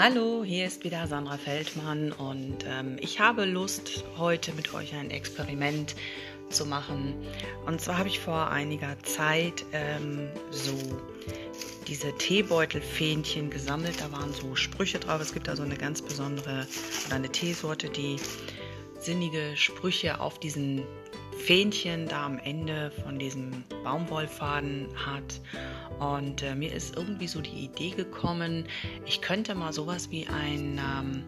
Hallo, hier ist wieder Sandra Feldmann und ähm, ich habe Lust, heute mit euch ein Experiment zu machen. Und zwar habe ich vor einiger Zeit ähm, so diese Teebeutelfähnchen gesammelt. Da waren so Sprüche drauf. Es gibt da so eine ganz besondere oder eine Teesorte, die sinnige Sprüche auf diesen Fähnchen da am Ende von diesem Baumwollfaden hat. Und äh, mir ist irgendwie so die Idee gekommen, ich könnte mal sowas wie ein ähm,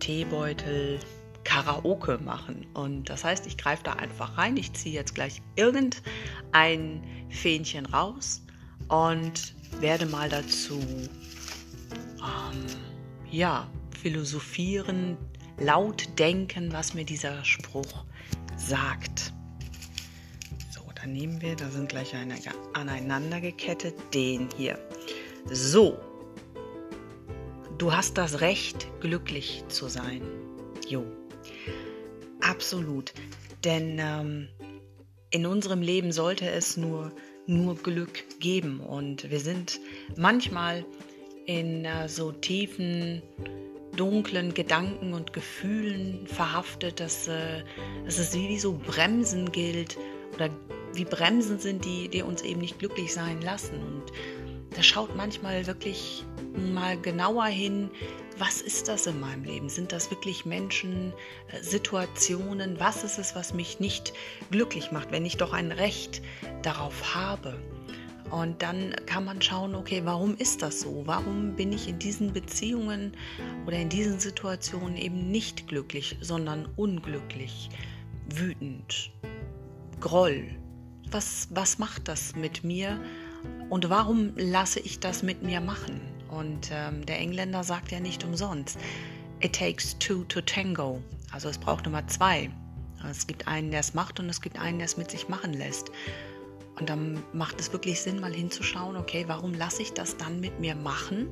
Teebeutel Karaoke machen. Und das heißt, ich greife da einfach rein, ich ziehe jetzt gleich irgendein Fähnchen raus und werde mal dazu ähm, ja, philosophieren, laut denken, was mir dieser Spruch sagt. Dann nehmen wir, da sind gleich eine, aneinander gekettet, den hier. So, du hast das Recht, glücklich zu sein. Jo, absolut. Denn ähm, in unserem Leben sollte es nur, nur Glück geben. Und wir sind manchmal in äh, so tiefen dunklen Gedanken und Gefühlen verhaftet, dass, äh, dass es wie so Bremsen gilt oder wie Bremsen sind, die, die uns eben nicht glücklich sein lassen. Und da schaut manchmal wirklich mal genauer hin, was ist das in meinem Leben? Sind das wirklich Menschen, äh, Situationen? Was ist es, was mich nicht glücklich macht, wenn ich doch ein Recht darauf habe? Und dann kann man schauen, okay, warum ist das so? Warum bin ich in diesen Beziehungen oder in diesen Situationen eben nicht glücklich, sondern unglücklich, wütend, Groll? Was, was macht das mit mir? Und warum lasse ich das mit mir machen? Und ähm, der Engländer sagt ja nicht umsonst, it takes two to tango. Also es braucht Nummer zwei. Es gibt einen, der es macht und es gibt einen, der es mit sich machen lässt. Und dann macht es wirklich Sinn, mal hinzuschauen, okay, warum lasse ich das dann mit mir machen?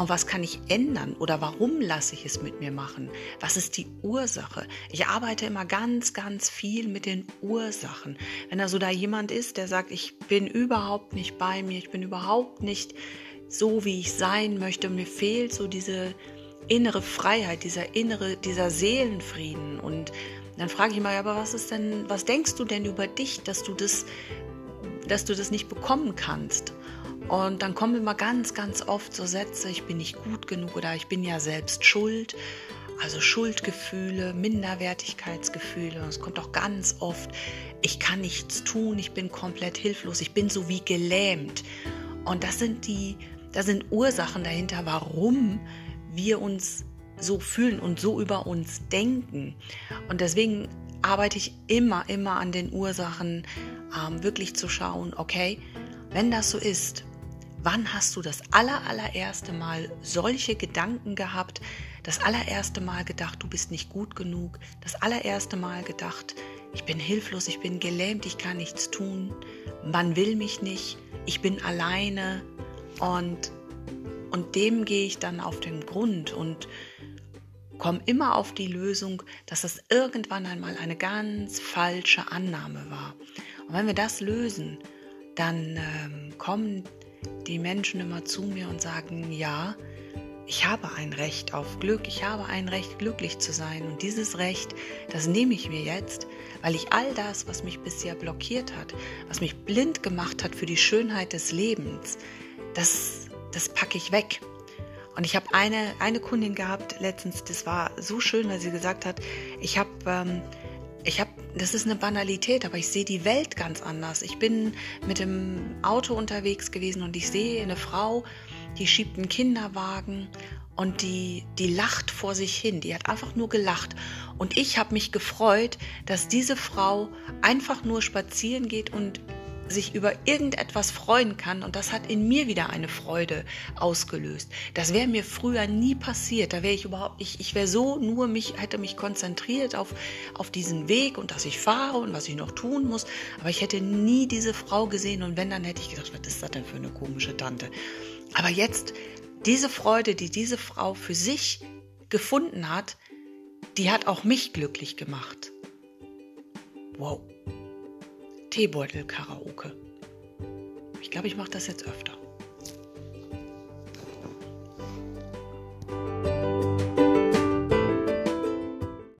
Und was kann ich ändern oder warum lasse ich es mit mir machen? Was ist die Ursache? Ich arbeite immer ganz, ganz viel mit den Ursachen. Wenn da so da jemand ist, der sagt, ich bin überhaupt nicht bei mir, ich bin überhaupt nicht so, wie ich sein möchte, mir fehlt so diese innere Freiheit, dieser innere, dieser Seelenfrieden und dann frage ich mal, aber was ist denn, was denkst du denn über dich, dass du das, dass du das nicht bekommen kannst? Und dann kommen immer ganz, ganz oft so Sätze, ich bin nicht gut genug oder ich bin ja selbst schuld. Also Schuldgefühle, Minderwertigkeitsgefühle. Und es kommt auch ganz oft, ich kann nichts tun, ich bin komplett hilflos, ich bin so wie gelähmt. Und das sind die, da sind Ursachen dahinter, warum wir uns so fühlen und so über uns denken. Und deswegen arbeite ich immer, immer an den Ursachen, ähm, wirklich zu schauen, okay, wenn das so ist, wann hast du das aller, allererste Mal solche Gedanken gehabt, das allererste Mal gedacht, du bist nicht gut genug, das allererste Mal gedacht, ich bin hilflos, ich bin gelähmt, ich kann nichts tun, man will mich nicht, ich bin alleine. Und, und dem gehe ich dann auf den Grund und komme immer auf die Lösung, dass das irgendwann einmal eine ganz falsche Annahme war. Und wenn wir das lösen, dann ähm, kommen die Menschen immer zu mir und sagen, ja, ich habe ein Recht auf Glück, ich habe ein Recht, glücklich zu sein. Und dieses Recht, das nehme ich mir jetzt, weil ich all das, was mich bisher blockiert hat, was mich blind gemacht hat für die Schönheit des Lebens, das, das packe ich weg. Und ich habe eine, eine Kundin gehabt letztens, das war so schön, weil sie gesagt hat, ich habe, ähm, ich habe, das ist eine Banalität, aber ich sehe die Welt ganz anders. Ich bin mit dem Auto unterwegs gewesen und ich sehe eine Frau, die schiebt einen Kinderwagen und die, die lacht vor sich hin. Die hat einfach nur gelacht. Und ich habe mich gefreut, dass diese Frau einfach nur spazieren geht und sich über irgendetwas freuen kann und das hat in mir wieder eine Freude ausgelöst. Das wäre mir früher nie passiert. Da wäre ich überhaupt, ich, ich wäre so nur mich, hätte mich konzentriert auf, auf diesen Weg und dass ich fahre und was ich noch tun muss. Aber ich hätte nie diese Frau gesehen und wenn, dann hätte ich gedacht, was ist das denn für eine komische Tante? Aber jetzt, diese Freude, die diese Frau für sich gefunden hat, die hat auch mich glücklich gemacht. Wow. Teebeutel-Karaoke. Ich glaube, ich mache das jetzt öfter.